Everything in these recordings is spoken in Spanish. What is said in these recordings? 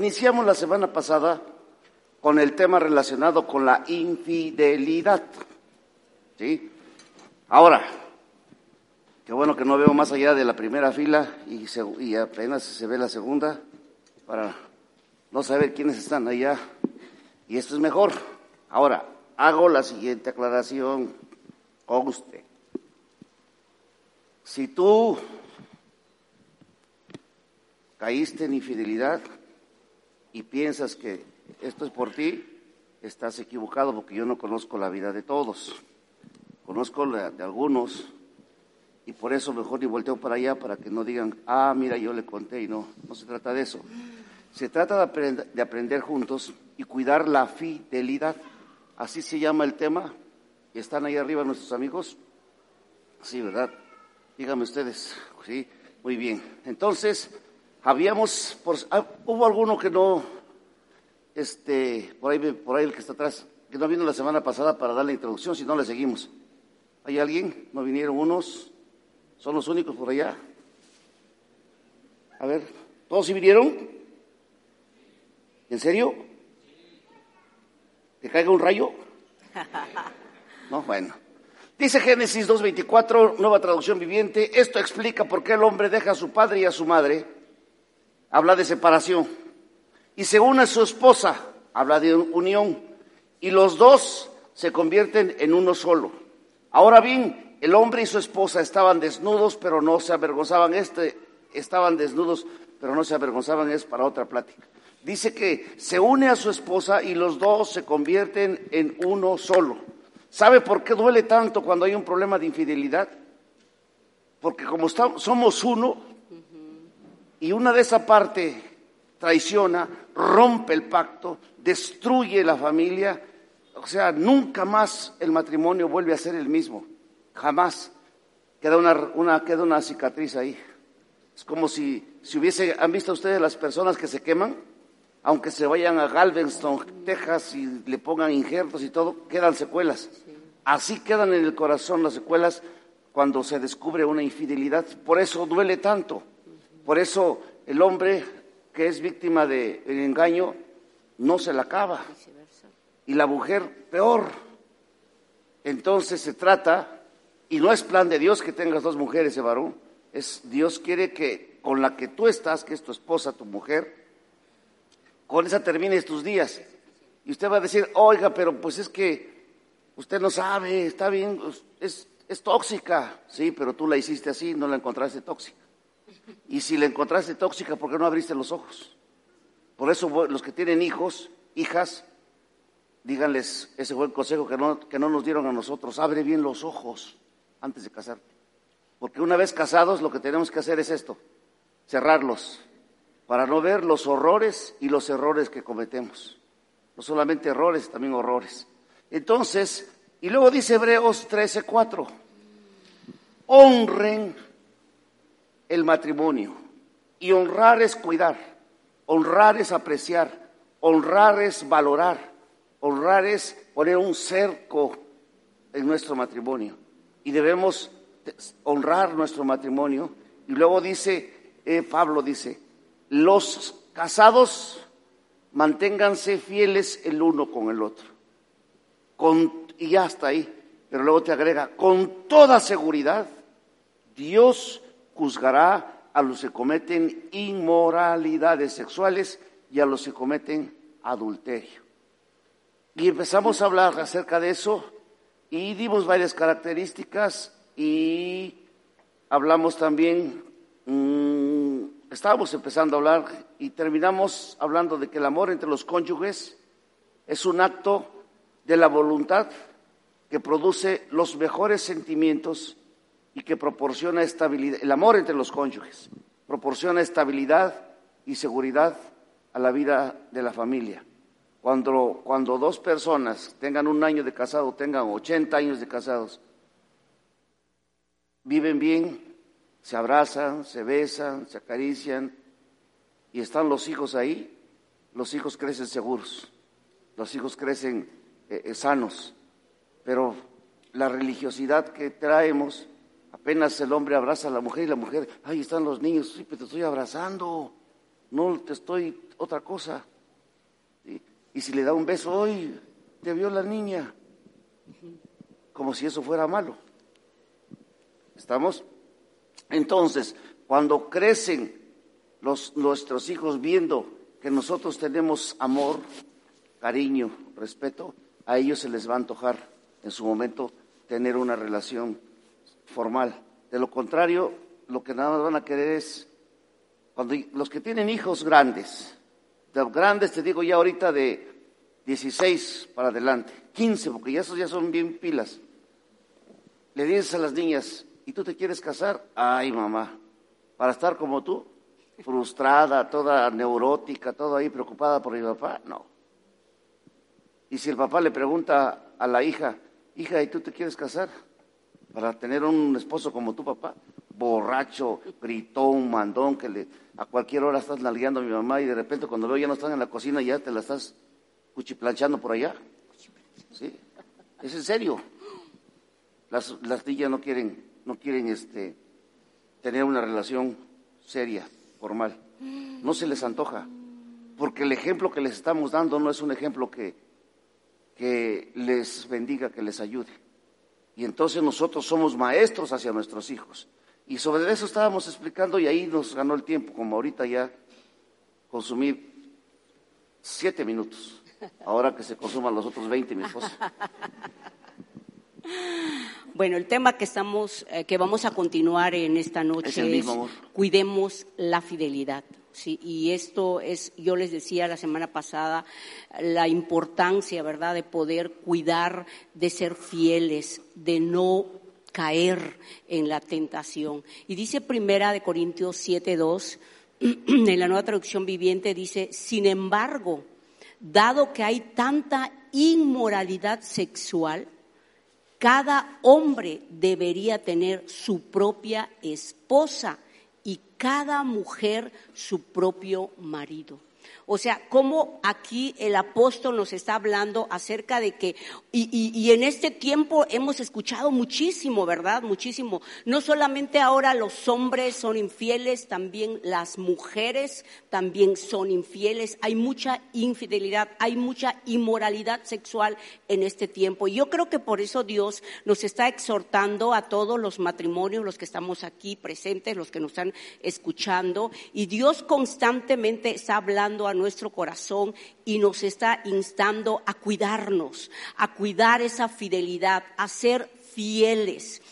Iniciamos la semana pasada con el tema relacionado con la infidelidad. ¿Sí? Ahora, qué bueno que no veo más allá de la primera fila y, y apenas se ve la segunda para no saber quiénes están allá. Y esto es mejor. Ahora, hago la siguiente aclaración con usted. Si tú caíste en infidelidad, y piensas que esto es por ti, estás equivocado porque yo no conozco la vida de todos. Conozco la de algunos y por eso mejor ni volteo para allá para que no digan, ah, mira, yo le conté y no, no se trata de eso. Se trata de, de aprender juntos y cuidar la fidelidad. Así se llama el tema. ¿Y están ahí arriba nuestros amigos? Sí, ¿verdad? Díganme ustedes. Sí, muy bien. Entonces, habíamos, por, ah, hubo alguno que no, este, por ahí, por ahí el que está atrás, que no vino la semana pasada para dar la introducción, si no le seguimos. ¿Hay alguien? ¿No vinieron unos? ¿Son los únicos por allá? A ver, ¿todos sí vinieron? ¿En serio? ¿Que caiga un rayo? No, bueno. Dice Génesis 2.24, nueva traducción viviente, esto explica por qué el hombre deja a su padre y a su madre, habla de separación, y se une a su esposa, habla de unión, y los dos se convierten en uno solo. Ahora bien, el hombre y su esposa estaban desnudos, pero no se avergonzaban. Este, estaban desnudos, pero no se avergonzaban, es para otra plática. Dice que se une a su esposa y los dos se convierten en uno solo. ¿Sabe por qué duele tanto cuando hay un problema de infidelidad? Porque como estamos, somos uno y una de esa parte traiciona, rompe el pacto, destruye la familia, o sea, nunca más el matrimonio vuelve a ser el mismo, jamás. Queda una, queda una cicatriz ahí. Es como si, si hubiese, ¿han visto ustedes las personas que se queman? Aunque se vayan a Galveston, Texas y le pongan injertos y todo, quedan secuelas. Así quedan en el corazón las secuelas cuando se descubre una infidelidad. Por eso duele tanto. Por eso el hombre que es víctima del engaño no se la acaba. Y la mujer peor. Entonces se trata, y no es plan de Dios que tengas dos mujeres, eh, varón, es Dios quiere que con la que tú estás, que es tu esposa, tu mujer, con esa termines tus días. Y usted va a decir, oiga, pero pues es que usted no sabe, está bien, es, es tóxica. Sí, pero tú la hiciste así, no la encontraste tóxica. Y si la encontraste tóxica, ¿por qué no abriste los ojos? Por eso los que tienen hijos, hijas, díganles ese buen consejo que no, que no nos dieron a nosotros, abre bien los ojos antes de casarte. Porque una vez casados lo que tenemos que hacer es esto, cerrarlos, para no ver los horrores y los errores que cometemos. No solamente errores, también horrores. Entonces, y luego dice Hebreos 13:4, honren el matrimonio. Y honrar es cuidar, honrar es apreciar, honrar es valorar, honrar es poner un cerco en nuestro matrimonio. Y debemos honrar nuestro matrimonio. Y luego dice, eh, Pablo dice, los casados manténganse fieles el uno con el otro. Con, y ya está ahí. Pero luego te agrega, con toda seguridad, Dios juzgará a los que cometen inmoralidades sexuales y a los que cometen adulterio. Y empezamos a hablar acerca de eso y dimos varias características y hablamos también, mm, estábamos empezando a hablar y terminamos hablando de que el amor entre los cónyuges es un acto de la voluntad que produce los mejores sentimientos y que proporciona estabilidad, el amor entre los cónyuges. proporciona estabilidad y seguridad a la vida de la familia. Cuando, cuando dos personas tengan un año de casado, tengan 80 años de casados, viven bien, se abrazan, se besan, se acarician y están los hijos ahí, los hijos crecen seguros, los hijos crecen eh, eh, sanos, pero la religiosidad que traemos, apenas el hombre abraza a la mujer y la mujer, ahí están los niños, sí, pero te estoy abrazando, no te estoy otra cosa. Y si le da un beso hoy, te vio la niña, como si eso fuera malo. ¿Estamos? Entonces, cuando crecen los, nuestros hijos viendo que nosotros tenemos amor, cariño, respeto, a ellos se les va a antojar en su momento tener una relación formal. De lo contrario, lo que nada más van a querer es, cuando los que tienen hijos grandes, de grandes te digo ya ahorita de 16 para adelante, 15, porque ya esos ya son bien pilas, le dices a las niñas, ¿y tú te quieres casar? Ay, mamá, para estar como tú, frustrada, toda neurótica, toda ahí preocupada por mi papá, no. Y si el papá le pregunta a la hija, hija, ¿y tú te quieres casar? Para tener un esposo como tu papá, borracho, gritón, mandón, que le, a cualquier hora estás nalgueando a mi mamá y de repente cuando veo ya no están en la cocina ya te la estás cuchiplanchando por allá. ¿Sí? Es en serio. Las, las niñas no quieren, no quieren este, tener una relación seria, formal. No se les antoja. Porque el ejemplo que les estamos dando no es un ejemplo que, que les bendiga, que les ayude. Y entonces nosotros somos maestros hacia nuestros hijos. Y sobre eso estábamos explicando y ahí nos ganó el tiempo, como ahorita ya consumí siete minutos. Ahora que se consuman los otros veinte, mi esposa. Bueno, el tema que estamos, eh, que vamos a continuar en esta noche Es mismo, amor. cuidemos la fidelidad. Sí, y esto es, yo les decía la semana pasada, la importancia, ¿verdad?, de poder cuidar, de ser fieles, de no caer en la tentación. Y dice Primera de Corintios 7:2, en la nueva traducción viviente dice, sin embargo, dado que hay tanta inmoralidad sexual, cada hombre debería tener su propia esposa cada mujer su propio marido. O sea, cómo aquí el apóstol nos está hablando acerca de que, y, y- y en este tiempo hemos escuchado muchísimo, ¿verdad? Muchísimo. No solamente ahora los hombres son infieles, también las mujeres también son infieles. Hay mucha infidelidad, hay mucha inmoralidad sexual en este tiempo. Y yo creo que por eso Dios nos está exhortando a todos los matrimonios, los que estamos aquí presentes, los que nos están escuchando. Y Dios constantemente está hablando a nuestro corazón y nos está instando a cuidarnos, a cuidar esa fidelidad, a ser fieles.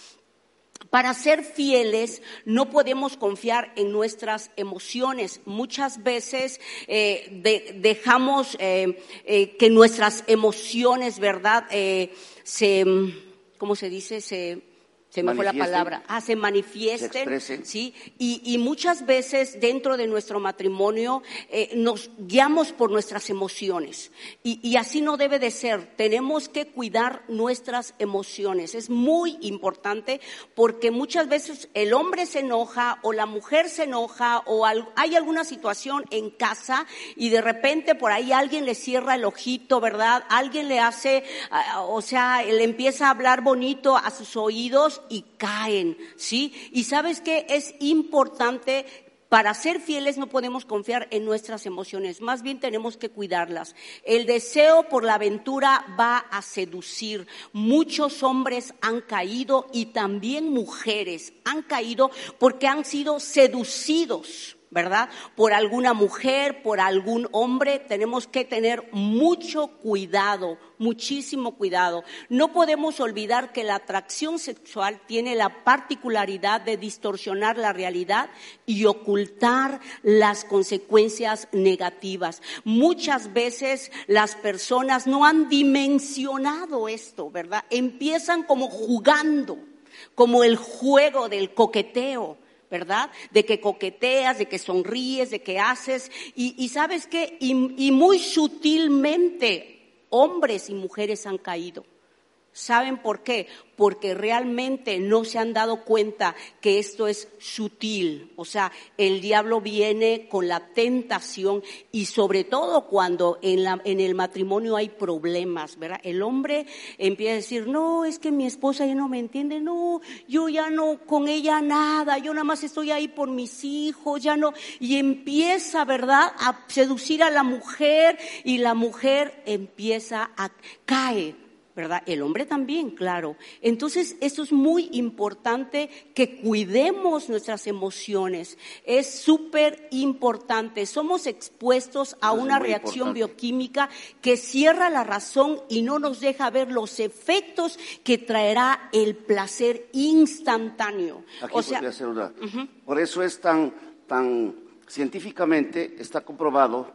Para ser fieles no podemos confiar en nuestras emociones. Muchas veces eh, de- dejamos eh, eh, que nuestras emociones, ¿verdad? Se, ¿cómo se dice? Se, se me fue la palabra. Ah, se manifiesten. Se. Sí, y, y muchas veces dentro de nuestro matrimonio eh, nos guiamos por nuestras emociones y, y así no debe de ser. Tenemos que cuidar nuestras emociones. Es muy importante porque muchas veces el hombre se enoja o la mujer se enoja o hay alguna situación en casa y de repente por ahí alguien le cierra el ojito, ¿verdad? Alguien le hace, ah, o sea, le empieza a hablar bonito a sus oídos y caen, ¿sí? Y sabes que es importante para ser fieles no podemos confiar en nuestras emociones, más bien tenemos que cuidarlas. El deseo por la aventura va a seducir. Muchos hombres han caído y también mujeres han caído porque han sido seducidos. ¿Verdad? Por alguna mujer, por algún hombre, tenemos que tener mucho cuidado, muchísimo cuidado. No podemos olvidar que la atracción sexual tiene la particularidad de distorsionar la realidad y ocultar las consecuencias negativas. Muchas veces las personas no han dimensionado esto, ¿verdad? Empiezan como jugando, como el juego del coqueteo. ¿Verdad? De que coqueteas, de que sonríes, de que haces. Y, y sabes qué, y, y muy sutilmente hombres y mujeres han caído. ¿Saben por qué? Porque realmente no se han dado cuenta que esto es sutil. O sea, el diablo viene con la tentación y sobre todo cuando en, la, en el matrimonio hay problemas, ¿verdad? El hombre empieza a decir, no, es que mi esposa ya no me entiende, no, yo ya no con ella nada, yo nada más estoy ahí por mis hijos, ya no. Y empieza, ¿verdad?, a seducir a la mujer y la mujer empieza a caer ¿verdad? El hombre también, claro. Entonces, esto es muy importante que cuidemos nuestras emociones. Es súper importante. Somos expuestos a Eso una reacción importante. bioquímica que cierra la razón y no nos deja ver los efectos que traerá el placer instantáneo. Aquí o sea, ser una. Por eso es tan, tan científicamente está comprobado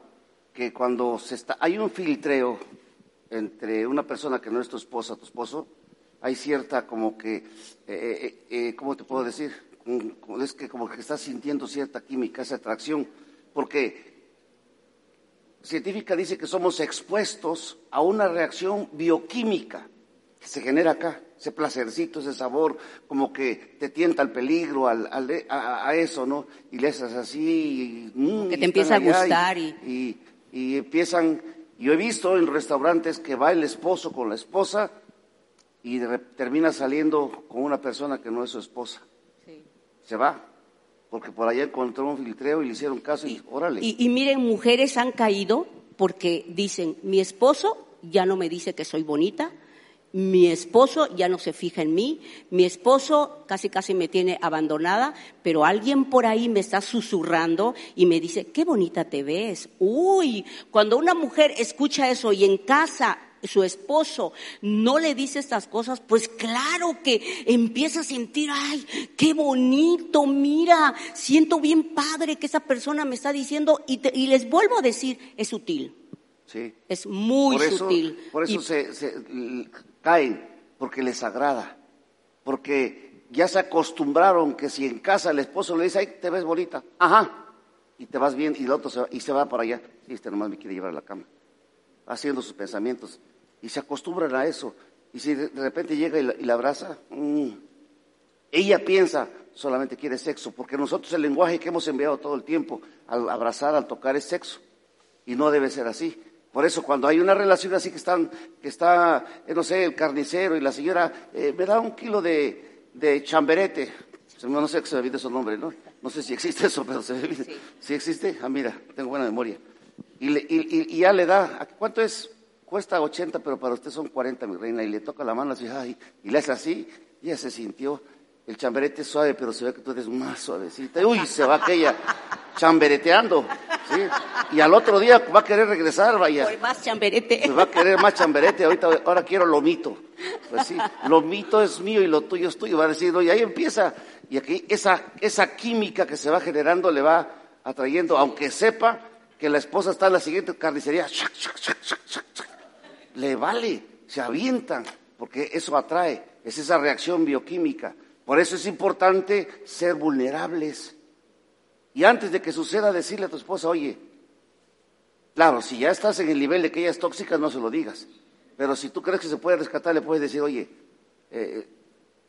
que cuando se está, hay un filtreo entre una persona que no es tu esposa, tu esposo, hay cierta como que, eh, eh, eh, ¿cómo te puedo decir? Es que como que estás sintiendo cierta química, esa atracción, porque científica dice que somos expuestos a una reacción bioquímica que se genera acá, ese placercito, ese sabor, como que te tienta al peligro, al, al- a, a eso, ¿no? Y le haces así, y, mm, Que te y empieza a gustar y, y, y empiezan, yo he visto en restaurantes que va el esposo con la esposa y termina saliendo con una persona que no es su esposa. Se va, porque por allá encontró un filtreo y le hicieron caso y, órale. Y, y miren, mujeres han caído porque dicen, mi esposo ya no me dice que soy bonita, mi esposo ya no se fija en mí, mi esposo casi casi me tiene abandonada, pero alguien por ahí me está susurrando y me dice, qué bonita te ves. Uy, cuando una mujer escucha eso y en casa su esposo no le dice estas cosas, pues claro que empieza a sentir, ay, qué bonito, mira, siento bien padre que esa persona me está diciendo y, te- y les vuelvo a decir, es sutil, Sí. es muy por eso, sutil. Por eso Y- se, caen, porque les agrada, porque ya se acostumbraron que si en casa el esposo le dice, ay, te ves bonita, ajá, y te vas bien, y el otro se va, y se va para allá, sí, este nomás me quiere llevar a la cama, haciendo sus pensamientos, y se acostumbran a eso, y si de repente llega y la, y la abraza, mm, ella piensa, solamente quiere sexo, porque nosotros el lenguaje que hemos enviado todo el tiempo al abrazar, al tocar es sexo. Y no debe ser así. Por eso cuando hay una relación así que están, que está, eh, no sé, el carnicero y la señora, eh, me da un kilo de, de chamberete, no sé que se me olvide su nombre, ¿no? No sé si existe eso, pero se me olvida. ¿Sí existe? Ah, mira, tengo buena memoria. Y, le- y- y- y ya le da, ¿a ¿cuánto es? Cuesta 80, pero para usted son 40, mi reina. Y le toca la mano así, ay, y le hace así, y ya se sintió. El chamberete es suave, pero se ve que tú eres más suavecita. Uy, se va aquella chambereteando. ¿sí? Y al otro día va a querer regresar, vaya. Por más chamberete. Pues va a querer más chamberete, ahorita, ahora quiero lomito. Pues sí, lomito es mío y lo tuyo es tuyo. Va a decir, y ahí empieza. Y aquí esa, esa química que se va generando le va atrayendo, aunque sepa que la esposa está en la siguiente carnicería, le vale, se avientan, porque eso atrae, es esa reacción bioquímica. Por eso es importante ser vulnerables. Y antes de que suceda, decirle a tu esposa, oye, Claro, si ya estás en el nivel de que ella es tóxica, no se lo digas. Pero si tú crees que se puede rescatar, le puedes decir, oye, eh,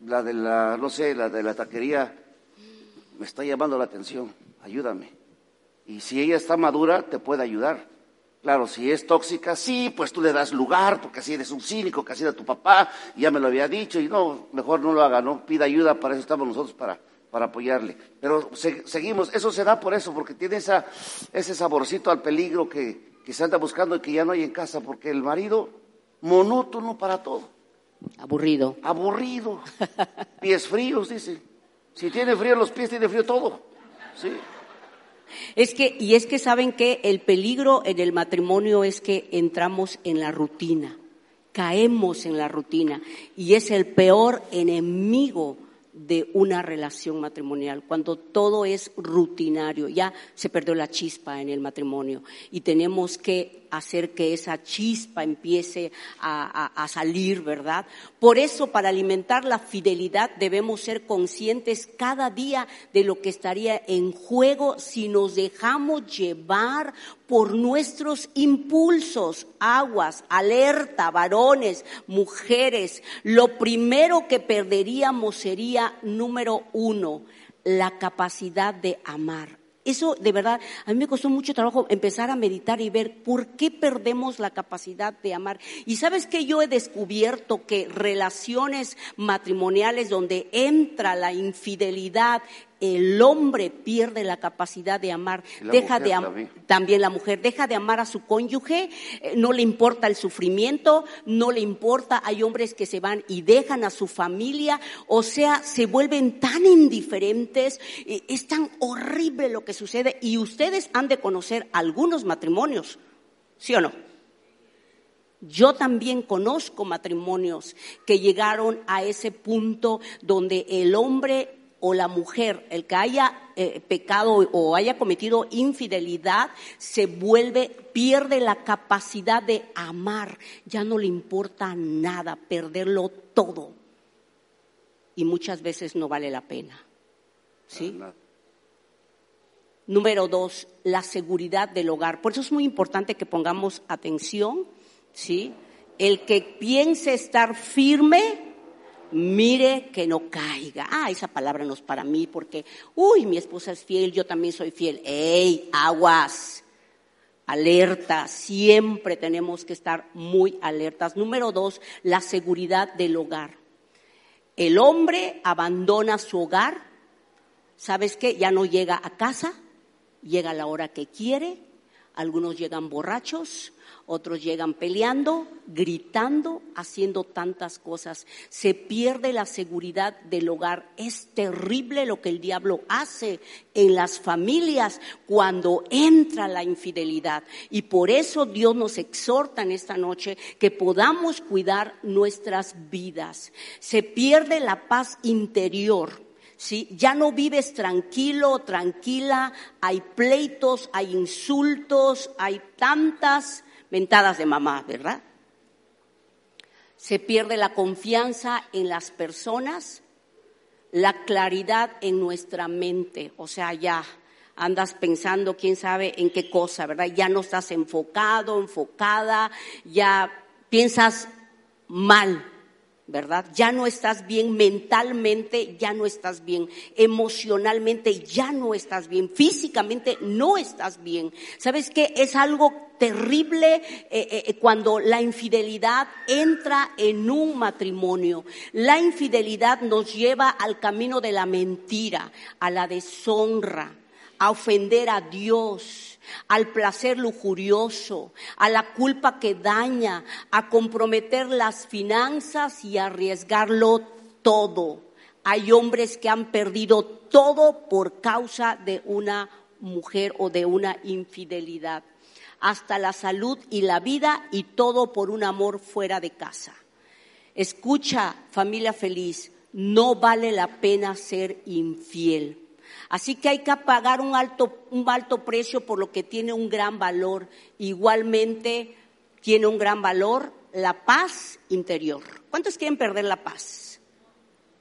la de la, no sé, la de la taquería me está llamando la atención, ayúdame. Y si ella está madura, te puede ayudar. Claro, si es tóxica, sí, pues tú le das lugar, porque así eres un cínico, que así era tu papá, y ya me lo había dicho, y no, mejor no lo haga, no, pida ayuda, para eso estamos nosotros, para, para apoyarle. Pero se- seguimos, eso se da por eso, porque tiene esa, ese saborcito al peligro que, que se anda buscando y que ya no hay en casa, porque el marido, monótono para todo, Aburrido. aburrido, pies fríos, dice. Si tiene frío los pies, tiene frío todo. ¿sí? Es que, y es que saben que el peligro en el matrimonio es que entramos en la rutina, caemos en la rutina, y es el peor enemigo de una relación matrimonial, cuando todo es rutinario, ya se perdió la chispa en el matrimonio y tenemos que hacer que esa chispa empiece a, a, salir, ¿verdad? Por eso, para alimentar la fidelidad, debemos ser conscientes cada día de lo que estaría en juego si nos dejamos llevar por nuestros impulsos, aguas, alerta, varones, mujeres. Lo primero que perderíamos sería, número uno, la capacidad de amar. Eso de verdad, a mí me costó mucho trabajo empezar a meditar y ver por qué perdemos la capacidad de amar. Y sabes que yo he descubierto que relaciones matrimoniales donde entra la infidelidad, el hombre pierde la capacidad de amar, deja de amar, también. la mujer deja de amar a su cónyuge, eh, no le importa el sufrimiento, no le importa, hay hombres que se van y dejan a su familia, o sea, se vuelven tan indiferentes, es tan horrible lo que sucede y ustedes han de conocer algunos matrimonios, ¿sí o no? Yo también conozco matrimonios que llegaron a ese punto donde el hombre o la mujer, el que haya eh, pecado o haya cometido infidelidad, se vuelve, pierde la capacidad de amar, ya no le importa nada, perderlo todo. Y muchas veces no vale la pena. ¿Sí? Número dos, la seguridad del hogar. Por eso es muy importante que pongamos atención, ¿sí? El que piense estar firme, mire que no caiga. Ah, esa palabra no es para mí porque, uy, mi esposa es fiel, yo también soy fiel. ¡Ey, aguas! Alerta, siempre tenemos que estar muy alertas. Número dos, la seguridad del hogar. El hombre abandona su hogar, ¿sabes qué? Ya no llega a casa, llega a la hora que quiere, algunos llegan borrachos, otros llegan peleando, gritando, haciendo tantas cosas. Se pierde la seguridad del hogar. Es terrible lo que el diablo hace en las familias cuando entra la infidelidad. Y por eso Dios nos exhorta en esta noche que podamos cuidar nuestras vidas. Se pierde la paz interior. ¿Sí? Ya no vives tranquilo, tranquila, hay pleitos, hay insultos, hay tantas mentadas de mamá, ¿verdad? Se pierde la confianza en las personas, la claridad en nuestra mente, o sea, ya andas pensando quién sabe en qué cosa, ¿verdad? Ya no estás enfocado, enfocada, ya piensas mal, ¿verdad? Ya no estás bien mentalmente, ya no estás bien emocionalmente, ya no estás bien físicamente, no estás bien. ¿Sabes qué? Es algo terrible eh, eh, eh, cuando la infidelidad entra en un matrimonio. La infidelidad nos lleva al camino de la mentira, a la deshonra, a ofender a Dios al placer lujurioso, a la culpa que daña, a comprometer las finanzas y arriesgarlo todo. Hay hombres que han perdido todo por causa de una mujer o de una infidelidad, hasta la salud y la vida y todo por un amor fuera de casa. Escucha, familia feliz, no vale la pena ser infiel. Así que hay que pagar un alto, un alto precio por lo que tiene un gran valor. Igualmente tiene un gran valor la paz interior. ¿Cuántos quieren perder la paz?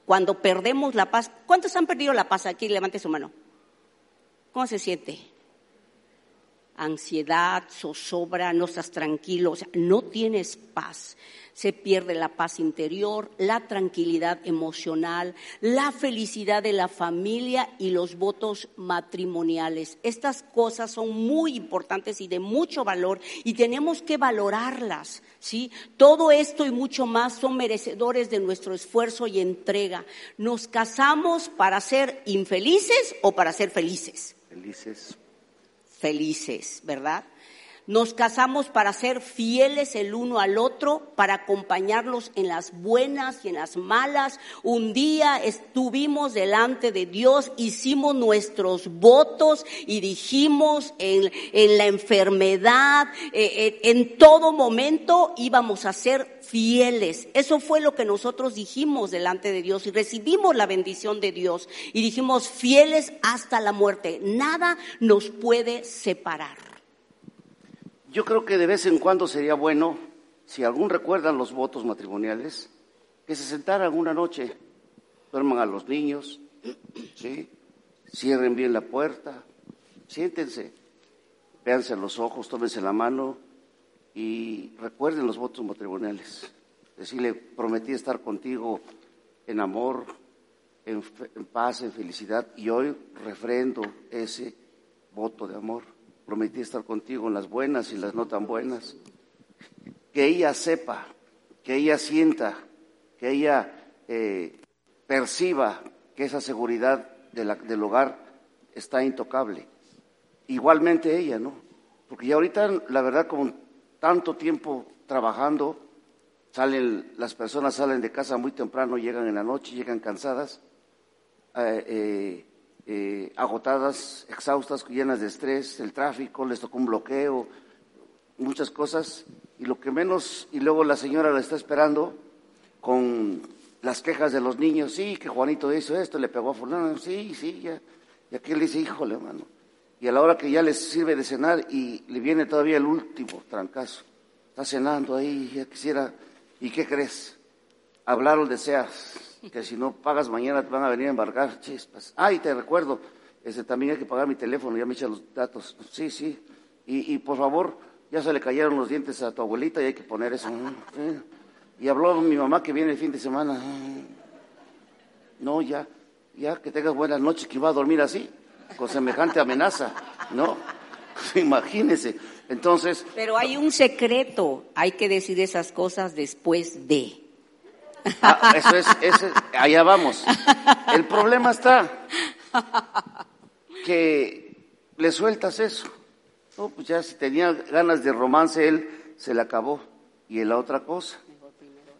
Cuando perdemos la paz, ¿cuántos han perdido la paz aquí? Levante su mano. ¿Cómo se siente? Ansiedad, zozobra, no estás tranquilo, o sea, no tienes paz se pierde la paz interior, la tranquilidad emocional, la felicidad de la familia y los votos matrimoniales. Estas cosas son muy importantes y de mucho valor y tenemos que valorarlas, ¿sí? Todo esto y mucho más son merecedores de nuestro esfuerzo y entrega. ¿Nos casamos para ser infelices o para ser felices? Felices. Felices, ¿verdad? Nos casamos para ser fieles el uno al otro, para acompañarnos en las buenas y en las malas. Un día estuvimos delante de Dios, hicimos nuestros votos y dijimos en, en la enfermedad, eh, eh, en todo momento íbamos a ser fieles. Eso fue lo que nosotros dijimos delante de Dios y recibimos la bendición de Dios y dijimos fieles hasta la muerte. Nada nos puede separar. Yo creo que de vez en cuando sería bueno, si algún recuerdan los votos matrimoniales, que se sentaran una noche, duerman a los niños, ¿sí? cierren bien la puerta, siéntense, véanse los ojos, tómense la mano y recuerden los votos matrimoniales. Decirle, prometí estar contigo en amor, en, en paz, en felicidad, y hoy refrendo ese voto de amor prometí estar contigo en las buenas y las no tan buenas. Que ella sepa, que ella sienta, que ella eh, perciba que esa seguridad del hogar está intocable. Igualmente ella, ¿no? Porque ya ahorita, la verdad, como tanto tiempo trabajando, salen, las personas salen de casa muy temprano, llegan en la noche, llegan cansadas. Eh, eh, eh, agotadas, exhaustas, llenas de estrés, el tráfico, les tocó un bloqueo, muchas cosas, y lo que menos, y luego la señora la está esperando con las quejas de los niños, sí, que Juanito hizo esto, le pegó a fulano, sí, sí, ya, y aquí le dice, híjole, hermano, y a la hora que ya les sirve de cenar y le viene todavía el último trancazo, está cenando ahí, ya quisiera, ¿y qué crees? Hablar o deseas, que si no pagas mañana te van a venir a embargar, chispas. Ay, te recuerdo, ese, también hay que pagar mi teléfono, ya me echan los datos. Sí, sí. Y, por favor, ya se le cayeron los dientes a tu abuelita y hay que poner eso. Y habló mi mamá que viene el fin de semana. No, ya, ya que tengas buenas noches, que iba a dormir así, con semejante amenaza, ¿no? Imagínese. Entonces. Pero hay un secreto, hay que decir esas cosas después de. Ah, eso es, allá vamos. El problema está que le sueltas eso. No, pues ya si tenía ganas de romance él, se le acabó. Y la otra cosa,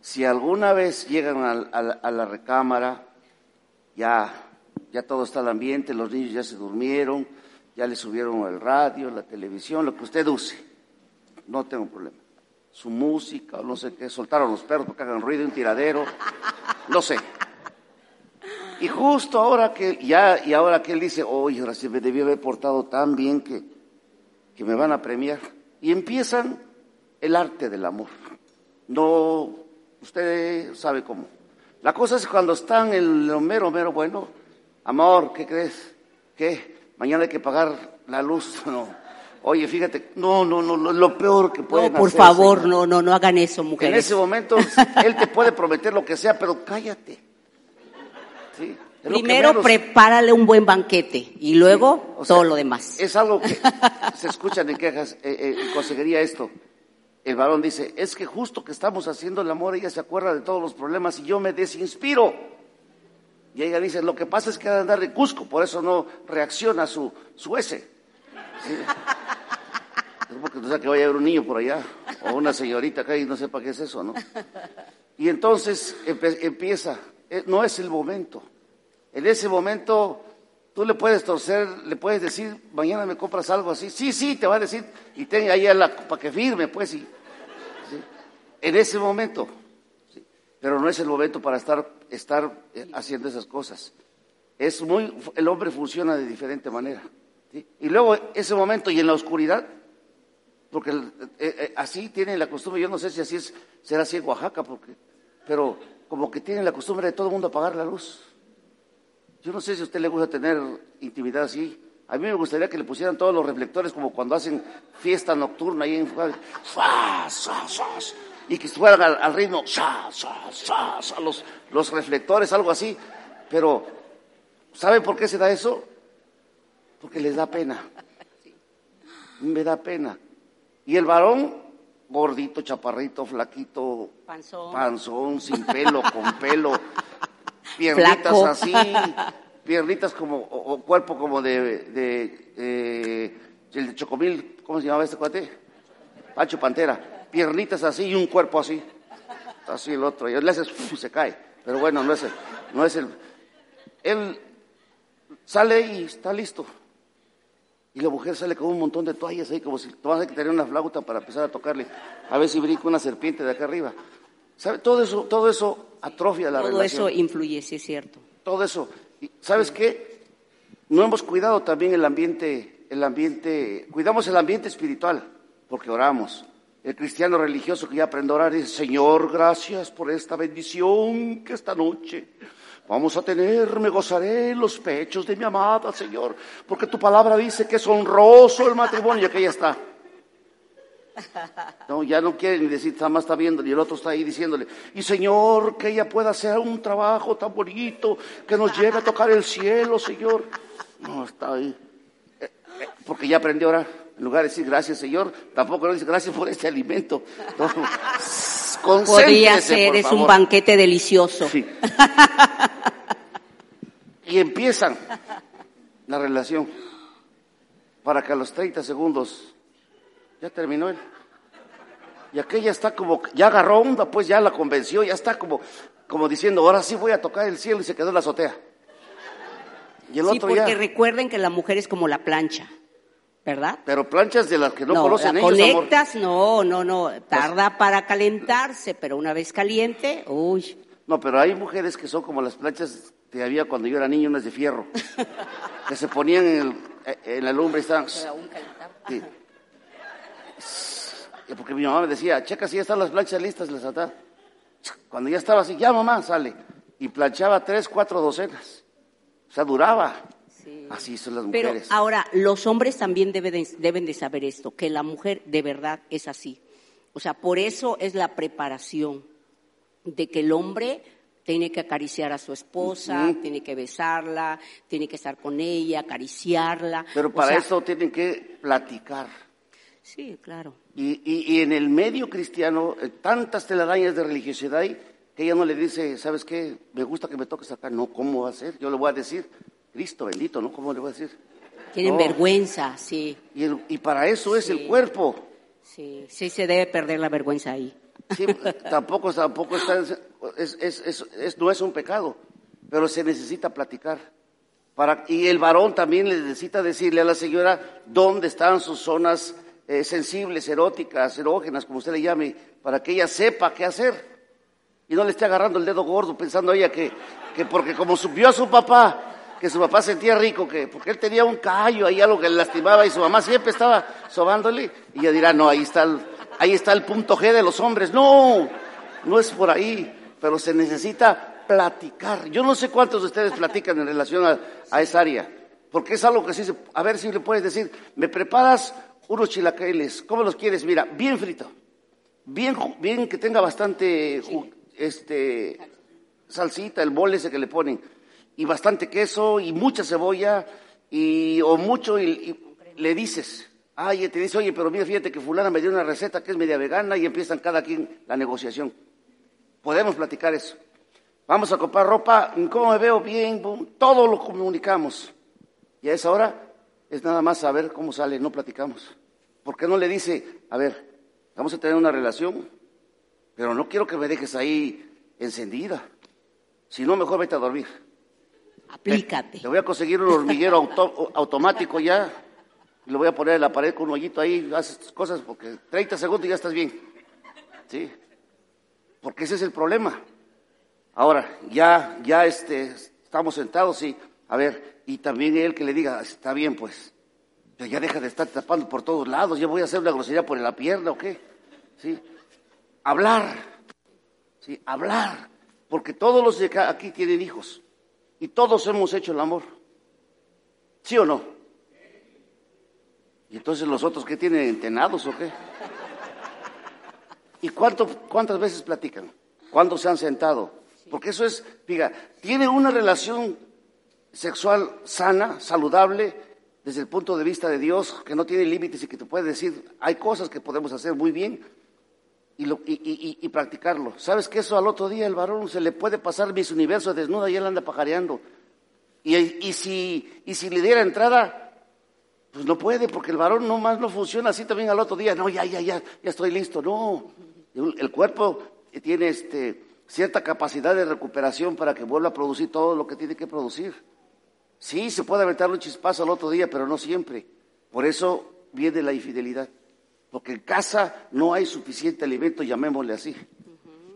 si alguna vez llegan a, la recámara, ya, ya todo está el ambiente, los niños ya se durmieron, ya le subieron el radio, la televisión, lo que usted use, no tengo problema su música, no sé qué, soltaron los perros porque hagan ruido, un tiradero, no sé. Y justo ahora que, ya, y ahora que él dice, oye, ahora sí me debió haber portado tan bien que, que me van a premiar. Y empiezan el arte del amor. No, usted sabe cómo. La cosa es cuando están en el mero, mero, bueno, amor, ¿qué crees? ¿Qué? Mañana hay que pagar la luz, no Oye, fíjate, no, no, no, lo peor que pueden no, por favor, no, no, no hagan eso, mujeres. En ese momento él te puede prometer lo que sea, pero cállate. Primero prepárale un buen banquete y luego todo lo demás. Es algo que se escuchan en quejas, eh, eh, conseguiría esto. El varón dice, es que justo que estamos haciendo el amor, ella se acuerda de todos los problemas y yo me desinspiro. Y ella dice, lo que pasa es que ha de andar de Cusco, por eso no reacciona su, su ese. Es porque no sé que vaya a haber un niño por allá, o una señorita acá y no sepa qué es eso, ¿no? Y entonces empieza, eh, no es el momento. En ese momento tú le puedes torcer, le puedes decir, mañana me compras algo así. Sí, sí, te va a decir, y ten ahí la, para que firme, pues, y, en ese momento. Pero no es el momento para estar, estar eh, haciendo esas cosas. Es muy, el hombre funciona de diferente manera. Y luego ese momento y en la oscuridad, porque eh, eh, así tienen la costumbre, yo no sé si así es, será así en Oaxaca, porque, pero como que tienen la costumbre de todo el mundo apagar la luz. Yo no sé si a usted le gusta tener intimidad así. A mí me gustaría que le pusieran todos los reflectores como cuando hacen fiesta nocturna ahí en y que fueran al, ritmo los, los reflectores, algo así. Pero, ¿saben por qué se da eso? Porque les da pena. Me da pena. Y el varón, gordito, chaparrito, flaquito, panzón, sin pelo, con pelo, piernitas así, piernitas como, o, cuerpo como de, de, el de Chocomil, ¿cómo se llamaba este cuate? Pancho Pantera, piernitas así y un cuerpo así. Así el otro, y le haces, se cae. Pero bueno, no es el, no es el. Él sale y está listo. Y la mujer sale con un montón de toallas ahí, como si vas que tener una flauta para empezar a tocarle. A ver si brinca una serpiente de acá arriba. ¿Sabe? Todo eso, todo eso atrofia la Todo relación. eso influye, sí es cierto. Todo eso. Y, ¿Sabes qué? No hemos cuidado también el ambiente, el ambiente, cuidamos el ambiente espiritual, porque oramos. El cristiano religioso que ya aprende a orar dice, Señor, gracias por esta bendición que esta noche vamos a tener, me gozaré en los pechos de mi amada, Señor, porque tu palabra dice que es honroso el matrimonio, y que ya está. No, ya no quiere ni decir, nada más está viendo, y el otro está ahí diciéndole, y Señor, que ella pueda hacer un trabajo tan bonito, que nos lleve a tocar el cielo, Señor. No, está ahí. Eh, eh, Porque ya aprendió a orar. En lugar de decir gracias, Señor, tampoco le dice gracias por este alimento. No, Podría ser, es un banquete delicioso. Sí. y empiezan la relación para que a los 30 segundos ya terminó él. Y aquella está como, ya agarró onda, pues ya la convenció, ya está como, como diciendo, ahora sí voy a tocar el cielo y se quedó en la azotea. Y el Sí, otro porque ya. recuerden que la mujer es como la plancha, ¿verdad? Pero planchas de las que no, la conocen ellos, amor. conectas, no, no, no, tarda para calentarse, pero una vez caliente, uy, No, pero hay mujeres que son como las planchas que había cuando yo era niño, unas de fierro, que se ponían en, el- en la lumbre y estaban... Sí. Y Porque mi mamá me decía, checa si ya están las planchas listas, las atá. Cuando ya estaba así, ya mamá, sale. Y planchaba tres, cuatro docenas. O sea, duraba. Así son las Pero mujeres. ahora, los hombres también deben de, deben de saber esto, que la mujer de verdad es así. O sea, por eso es la preparación de que el hombre tiene que acariciar a su esposa, tiene que besarla, tiene que estar con ella, acariciarla. Pero O para sea, eso tienen que platicar. Sí, claro. Y, y- y en el medio cristiano, eh, tantas telarañas de religiosidad hay que ella no le dice, ¿sabes qué? Me gusta que me toques acá. No, ¿cómo va a ser? Yo le voy a decir, Cristo bendito, ¿no? ¿Cómo le voy a decir? Tienen No. vergüenza, sí, Y, el- y para eso es el cuerpo. sí, sí se debe perder la vergüenza ahí. Sí, tampoco, tampoco está, no es un pecado, pero se necesita platicar. Y el varón también le necesita decirle a la señora dónde están sus zonas eh, sensibles, eróticas, erógenas, como usted le llame, para que ella sepa qué hacer. Y no le esté agarrando el dedo gordo pensando ella que, que porque como subió a su papá, que su papá sentía rico, que porque él tenía un callo ahí, algo que le lastimaba y su mamá siempre estaba sobándole, y ella dirá, no, ahí está ahí está el punto G de los hombres. No, no es por ahí, pero se necesita platicar. Yo no sé cuántos de ustedes platican en relación a, a esa área, porque es algo que sí, se- a ver si le puedes decir, me preparas unos chilaquiles, ¿cómo los quieres? Mira, bien frito, bien, bien que tenga bastante este, salsita, el bol ese que le ponen, y bastante queso y mucha cebolla, y, o mucho, y, y le dices, ay, te dice, oye, pero mira, fíjate que fulana me dio una receta que es media vegana y empiezan cada quien la negociación. Podemos platicar eso. Vamos a comprar ropa, ¿cómo me veo bien? Todo lo comunicamos. Y a esa hora es nada más saber cómo sale, no platicamos. ¿Por qué no le dice, a ver, vamos a tener una relación, pero no quiero que me dejes ahí encendida. Si no, mejor vete a dormir. Aplícate. Le voy a conseguir un hormiguero auto- automático ya y lo voy a poner en la pared con un hoyito ahí, haces tus cosas porque 30 segundos y ya estás bien. ¿Sí? Porque ese es el problema. Ahora, ya, ya este, estamos sentados y, a ver, y también él que le diga, está bien pues, ya deja de estar tapando por todos lados, ya voy a hacer una grosería por la pierna o qué. ¿Sí? Hablar. ¿Sí? Hablar. Porque todos los de aquí tienen hijos y todos hemos hecho el amor. ¿Sí o no? ¿Y entonces los otros qué tienen entenados o qué? ¿Y cuánto, cuántas veces platican? ¿Cuándo se han sentado? Porque eso es, diga, tiene una relación sexual sana, saludable, desde el punto de vista de Dios, que no tiene límites y que te puede decir, hay cosas que podemos hacer muy bien y, lo- y- y- practicarlo. ¿Sabes que eso al otro día el varón se le puede pasar mis universos desnuda y él anda pajareando? Y, y si, y si le diera entrada, Pues no puede, porque el varón nomás no funciona así también al otro día. No, ya, ya, ya, ya estoy listo. No, el, cuerpo tiene este, cierta capacidad de recuperación para que vuelva a producir todo lo que tiene que producir. Sí, se puede aventar un chispazo al otro día, pero no siempre. Por eso viene la infidelidad. Porque en casa no hay suficiente alimento, llamémosle así.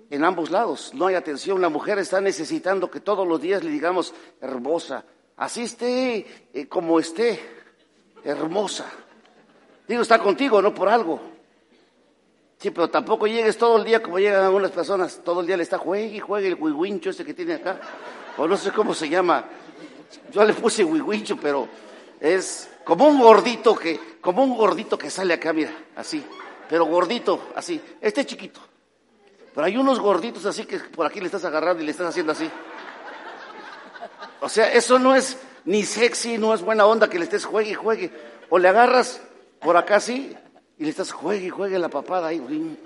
En ambos lados no hay atención. La mujer está necesitando que todos los días le digamos, hermosa, así esté eh, como esté, hermosa. Digo, está contigo, no por algo. Sí, pero tampoco llegues todo el día como llegan algunas personas. Todo el día le está juegue y juegue el huihuincho ese que tiene acá. O no sé cómo se llama. Yo le puse huihuincho, pero es como un gordito que, como un gordito que sale acá, mira, así. Pero gordito, así. Este es chiquito. Pero hay unos gorditos así que por aquí le estás agarrando y le estás haciendo así. O sea, eso no es ni sexy, no es buena onda que le estés juegue y juegue. O le agarras por acá así y le estás juegue y juegue la papada ahí.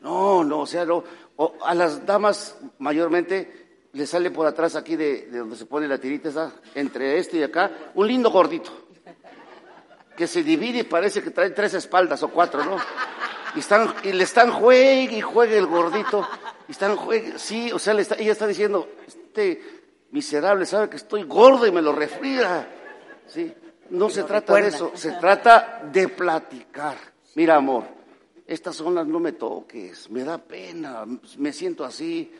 No, no, o sea, no. O a las damas mayormente le sale por atrás aquí de, de donde se pone la tirita esa, entre este y acá, un lindo gordito. Que se divide y parece que trae tres espaldas o cuatro, ¿no? Y, están, y le están juegue y juegue el gordito. Y están juegue, sí, o sea, le está, ella está diciendo, este miserable sabe que estoy gordo y me lo refriega. Sí, no se trata de eso, se trata de platicar. Mira, amor, estas zonas no me toques, me da pena, me siento así,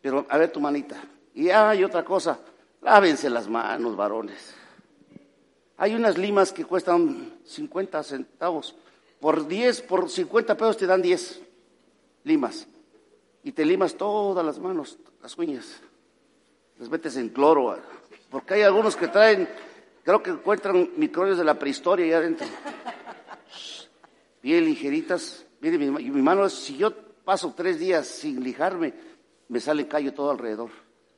pero a ver tu manita. Y hay otra cosa, lávense las manos, varones. Hay unas limas que cuestan 50 centavos. Por 10, por 50 pesos te dan 10 limas. Y te limas todas las manos, las uñas. Les metes en cloro. ah, Porque hay algunos que traen, creo que encuentran microbios de la prehistoria ahí adentro. Bien ligeritas. Mire, mi, mi mano, es- si yo paso tres días sin lijarme, me sale callo todo alrededor.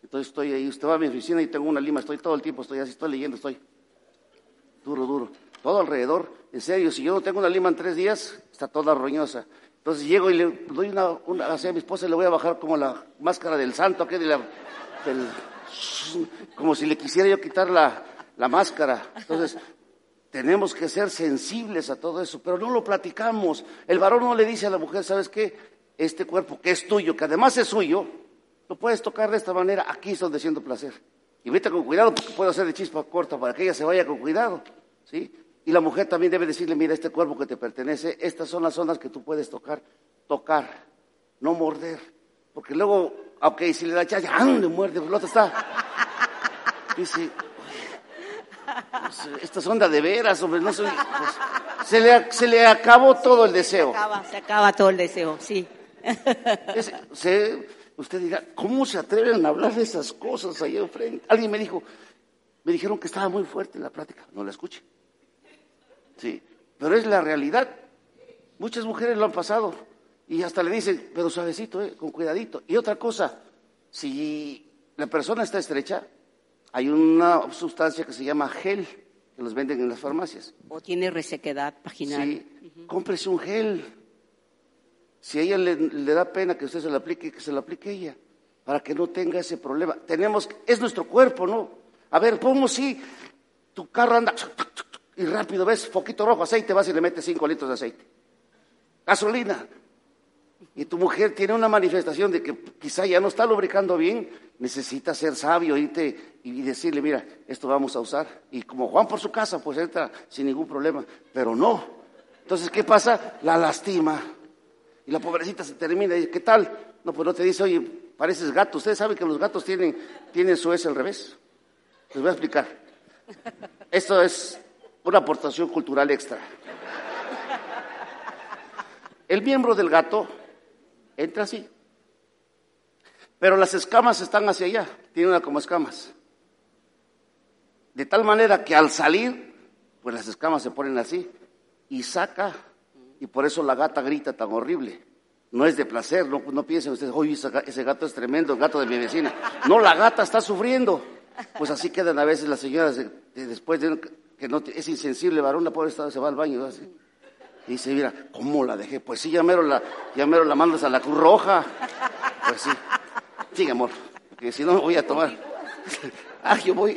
Entonces estoy ahí, usted va a mi oficina y tengo una lima, estoy todo el tiempo, estoy así, estoy leyendo, estoy duro, duro. Todo alrededor, en serio, si yo no tengo una lima en tres días, está toda roñosa. Entonces llego y le doy una, una así a mi esposa y le voy a bajar como la máscara del santo, aquel de la, del- como si le quisiera yo quitar la, la máscara. Entonces, tenemos que ser sensibles a todo eso, pero no lo platicamos. El varón no le dice a la mujer, ¿sabes qué? Este cuerpo que es tuyo, que además es suyo, lo puedes tocar de esta manera, aquí es donde siento placer. Y vete con cuidado porque puedo hacer de chispa corta para que ella se vaya con cuidado, ¿sí? Y la mujer también debe decirle, mira, este cuerpo que te pertenece, estas son las zonas que tú puedes tocar, tocar, no morder. Porque luego, ok, si le da ya, ya, le muerde, el otro está. Dice, pues, esta sonda de veras, hombre, no soy. pues, se, le, se le acabó todo el deseo. Se acaba, se acaba todo el deseo, sí. Es- se- usted dirá, ¿cómo se atreven a hablar de esas cosas ahí enfrente? Alguien me dijo, me dijeron que estaba muy fuerte la plática, no la escuche. Sí, pero es la realidad. Muchas mujeres lo han pasado y hasta le dicen, pero suavecito, eh, con cuidadito. Y otra cosa, si la persona está estrecha, hay una sustancia que se llama gel, que los venden en las farmacias. O tiene resequedad vaginal. Sí, cómprese un gel. Si a ella le, le da pena que usted se lo aplique, que se lo aplique ella, para que no tenga ese problema. Tenemos, es nuestro cuerpo, ¿no? A ver, pongo si tu carro anda y rápido ves, foquito rojo, aceite, vas y le metes cinco litros de aceite. Gasolina. Y tu mujer tiene una manifestación de que quizá ya no está lubricando bien, necesita ser sabio irte y decirle, mira, esto vamos a usar. Y como Juan por su casa, pues entra sin ningún problema, pero no. Entonces, ¿qué pasa? La lastima. Y la pobrecita se termina y dice, ¿qué tal? No, pues no te dice, oye, pareces gato. Ustedes saben que los gatos tienen, tienen su S al revés. Les voy a explicar. Esto es una aportación cultural extra. El miembro del gato entra así, pero las escamas están hacia allá, tiene una como escamas. De tal manera que al salir, pues las escamas se ponen así y saca, y por eso la gata grita tan horrible. No es de placer, no, piensen ustedes, oye, ese ga- ese gato es tremendo, el gato de mi vecina. No, la gata está sufriendo. Pues así quedan a veces las señoras de- de- después de que no es insensible, varón, la pobre se va al baño. así. Y dice, mira, ¿cómo la dejé? Pues sí, ya mero la, ya mero la mandas a la Cruz Roja. Pues sí. Sí, amor, porque si no voy a tomar. ah, yo voy.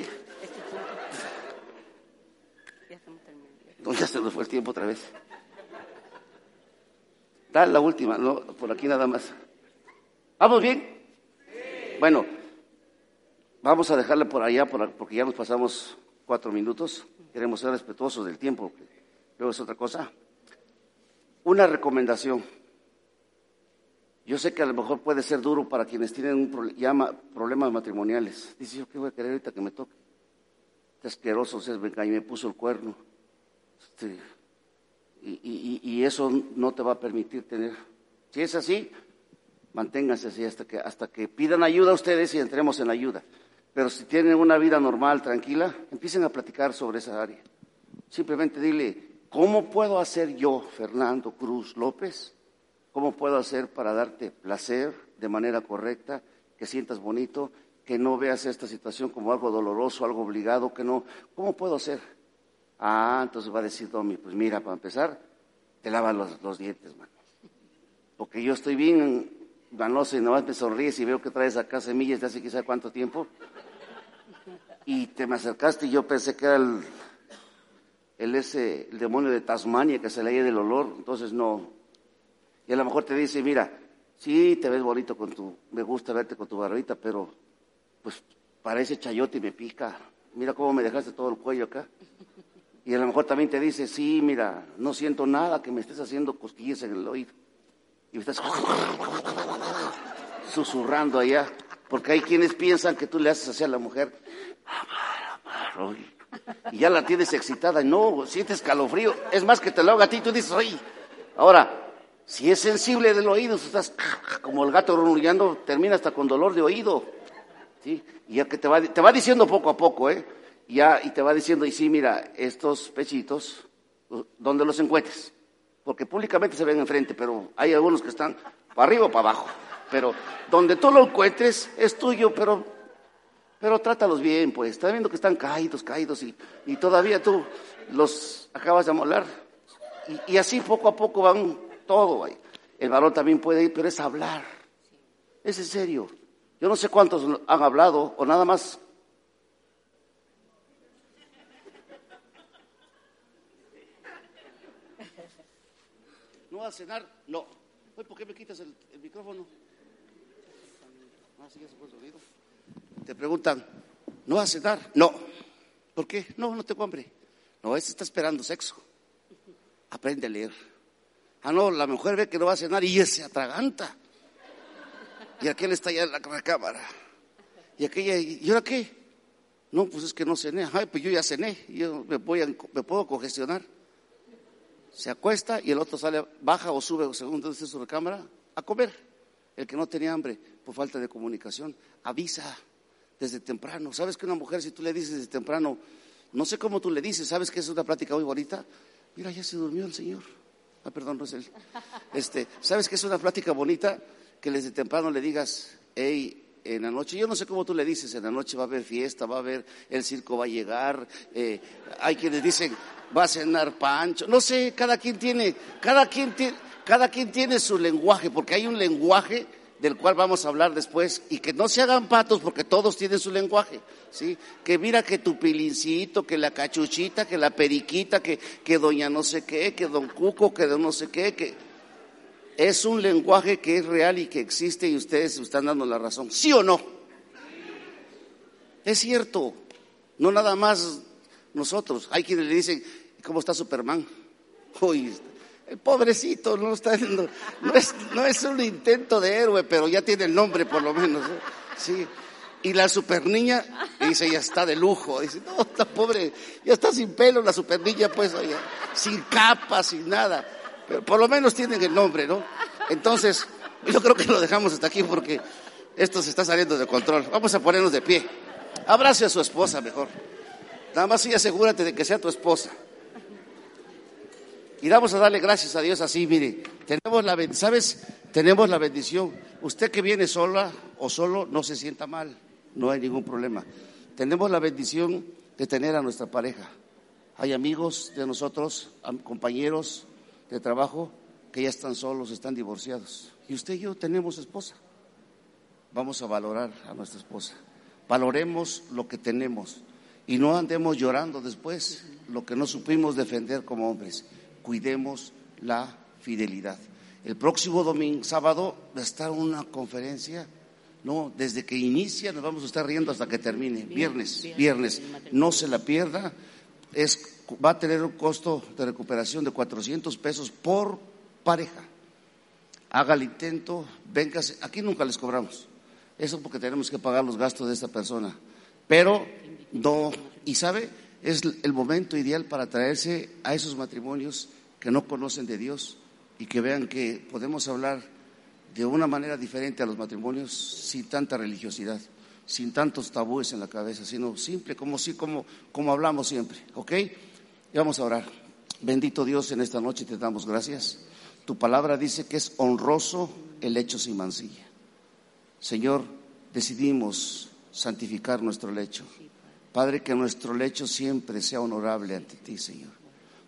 No, ya se nos fue el tiempo otra vez. Tal la última, no, por aquí nada más. ¿Vamos bien? Bueno, vamos a dejarle por allá porque ya nos pasamos cuatro minutos. Queremos ser respetuosos del tiempo. Luego es otra cosa. Una recomendación. Yo sé que a lo mejor puede ser duro para quienes tienen un llama, problemas matrimoniales. Dice, yo qué voy a querer ahorita que me toque. Este asqueroso es venga y me puso el cuerno. Este, y, eso no te va a permitir tener. Si es así, manténganse así hasta que, hasta que pidan ayuda a ustedes y entremos en ayuda. Pero si tienen una vida normal, tranquila, empiecen a platicar sobre esa área. Simplemente dile, ¿cómo puedo hacer yo, Fernando Cruz López? ¿Cómo puedo hacer para darte placer de manera correcta, que sientas bonito, que no veas esta situación como algo doloroso, algo obligado, que no. ¿Cómo puedo hacer? Ah, entonces va a decir Domi, pues mira, para empezar, te lavas los, dientes, mano. Porque yo estoy bien ganoso y nomás me sonríes y veo que traes acá semillas de hace quizá cuánto tiempo. Y te me acercaste y yo pensé que era el, el, ese, el demonio de Tasmania que se leía del olor, entonces no. Y a lo mejor te dice, mira, sí, te ves bonito con tu, me gusta verte con tu barbita, pero pues parece chayote y me pica. Mira cómo me dejaste todo el cuello acá. Y a lo mejor también te dice, sí, mira, no siento nada que me estés haciendo cosquillas en el oído. Y me estás susurrando allá. Porque hay quienes piensan que tú le haces así a la mujer. Y ya la tienes excitada. y No, sientes calofrío. Es más que te lo haga a ti. Tú dices, oye. Ahora, si es sensible del oído, estás como el gato ronrullando, termina hasta con dolor de oído. ¿sí? Y ya que te va, te va diciendo poco a poco, ¿eh? Ya, y te va diciendo, y sí, mira, estos pechitos, ¿dónde los encuentres? Porque públicamente se ven enfrente, pero hay algunos que están para arriba o para abajo. Pero donde tú lo encuentres es tuyo, pero, pero trátalos bien, pues. Estás viendo que están caídos, caídos, y, y todavía tú los acabas de amolar. Y, así poco a poco van todo. El varón también puede ir, pero es hablar. Es en serio. Yo no sé cuántos han hablado o nada más. ¿No va a cenar? No. ¿por qué me quitas el, micrófono? Ah, sí, ya se sonido. Te preguntan, ¿no va a cenar? No. ¿Por qué? No, no tengo hambre. No, ese está esperando sexo. Aprende a leer. Ah, no, la mujer ve que no va a cenar y se atraganta. Y aquel está allá en la, cámara. Y aquella, ¿y ahora qué? No, pues es que no cené. Ay, pues yo ya cené. Yo me, voy me puedo congestionar. Se acuesta y el otro sale, baja o sube, según dice su recámara, a comer. El que no tenía hambre por falta de comunicación, avisa desde temprano. ¿Sabes que una mujer, si tú le dices desde temprano, no sé cómo tú le dices, ¿sabes que es una plática muy bonita? Mira, ya se durmió el Señor. Ah, perdón, no es él. Este, ¿Sabes que es una plática bonita? que desde temprano le digas, hey, en la noche, yo no sé cómo tú le dices, en la noche va a haber fiesta, va a haber, el circo va a llegar, eh, hay quienes dicen, va a cenar pancho, no sé, cada quien tiene, cada quien tiene, cada quien tiene su lenguaje, porque hay un lenguaje del cual vamos a hablar después, y que no se hagan patos porque todos tienen su lenguaje, ¿sí? Que mira que tu pilincito, que la cachuchita, que la periquita, que, que doña no sé qué, que don Cuco, que don no sé qué, que es un lenguaje que es real y que existe y ustedes están dando la razón. ¿Sí o no? Es cierto. No nada más nosotros. Hay quienes le dicen, ¿cómo está Superman? Uy, el pobrecito no está no, es, no es un intento de héroe, pero ya tiene el nombre por lo menos. Sí. Y la super niña dice, ya está de lujo. Dice, no, está pobre, ya está sin pelo la super niña, pues, sin capa, sin nada por lo menos tienen el nombre, ¿no? Entonces, yo creo que lo dejamos hasta aquí porque esto se está saliendo de control. Vamos a ponernos de pie. Abrace a su esposa mejor. Nada más y asegúrate de que sea tu esposa. Y vamos a darle gracias a Dios así, mire. Tenemos la ¿sabes? Tenemos la bendición. Usted que viene sola o solo no se sienta mal, no hay ningún problema. Tenemos la bendición de tener a nuestra pareja. Hay amigos de nosotros, compañeros, de trabajo que ya están solos, están divorciados. Y usted y yo tenemos esposa. Vamos a valorar a nuestra esposa. Valoremos lo que tenemos. Y no andemos llorando después lo que no supimos defender como hombres. Cuidemos la fidelidad. El próximo domingo, sábado, va a estar una conferencia. No, desde que inicia nos vamos a estar riendo hasta que termine. Viernes, viernes. No se la pierda. Es, va a tener un costo de recuperación de 400 pesos por pareja. Haga el intento, véngase. Aquí nunca les cobramos. Eso porque tenemos que pagar los gastos de esta persona. Pero no, y sabe, es el momento ideal para traerse a esos matrimonios que no conocen de Dios y que vean que podemos hablar de una manera diferente a los matrimonios sin tanta religiosidad, sin tantos tabúes en la cabeza, sino simple, como sí, como, como hablamos siempre, ¿ok? Y vamos a orar. Bendito Dios, en esta noche te damos gracias. Tu palabra dice que es honroso el hecho sin mancilla. Señor, decidimos santificar nuestro lecho. Padre, que nuestro lecho siempre sea honorable ante ti, Señor.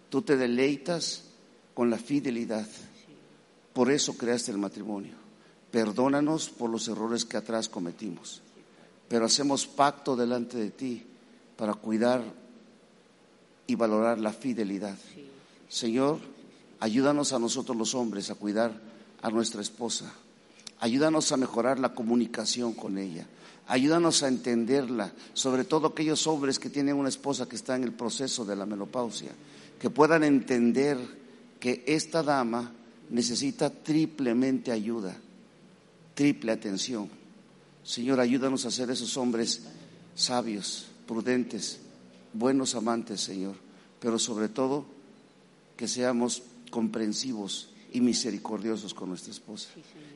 Tú te deleitas con la fidelidad. Por eso creaste el matrimonio. Perdónanos por los errores que atrás cometimos. Pero hacemos pacto delante de ti para cuidar y valorar la fidelidad. Señor, ayúdanos a nosotros los hombres a cuidar a nuestra esposa. Ayúdanos a mejorar la comunicación con ella. Ayúdanos a entenderla, sobre todo aquellos hombres que tienen una esposa que está en el proceso de la menopausia, que puedan entender que esta dama necesita triplemente ayuda, triple atención. Señor, ayúdanos a ser esos hombres sabios, prudentes, buenos amantes, Señor, pero sobre todo que seamos comprensivos y misericordiosos con nuestra esposa,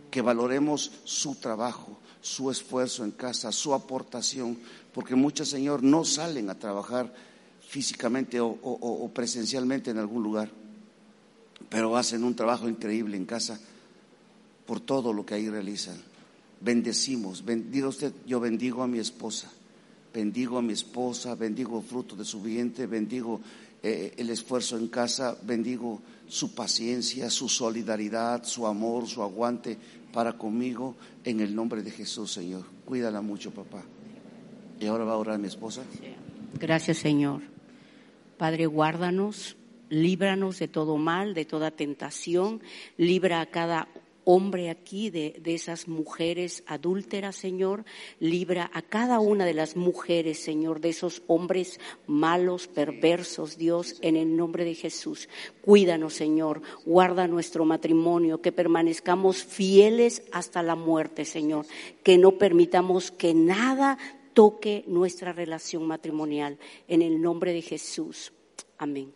que valoremos su trabajo, su esfuerzo en casa, su aportación, porque muchos, Señor, no salen a trabajar físicamente o, presencialmente en algún lugar, pero hacen un trabajo increíble en casa por todo lo que ahí realizan. Bendecimos, bendiga usted, yo bendigo a mi esposa, bendigo a mi esposa, bendigo fruto de su vientre, bendigo eh, el esfuerzo en casa, bendigo su paciencia, su solidaridad, su amor, su aguante para conmigo en el nombre de Jesús, Señor. Cuídala mucho, papá. Y ahora va a orar mi esposa. Gracias, Señor. Padre, guárdanos, líbranos de todo mal, de toda tentación, libra a cada hombre aquí de, esas mujeres adúlteras, Señor. Libra a cada una de las mujeres, Señor, de esos hombres malos, perversos, Dios, en el nombre de Jesús. Cuídanos, Señor. Guarda nuestro matrimonio, que permanezcamos fieles hasta la muerte, Señor. Que no permitamos que nada toque nuestra relación matrimonial. En el nombre de Jesús. Amén.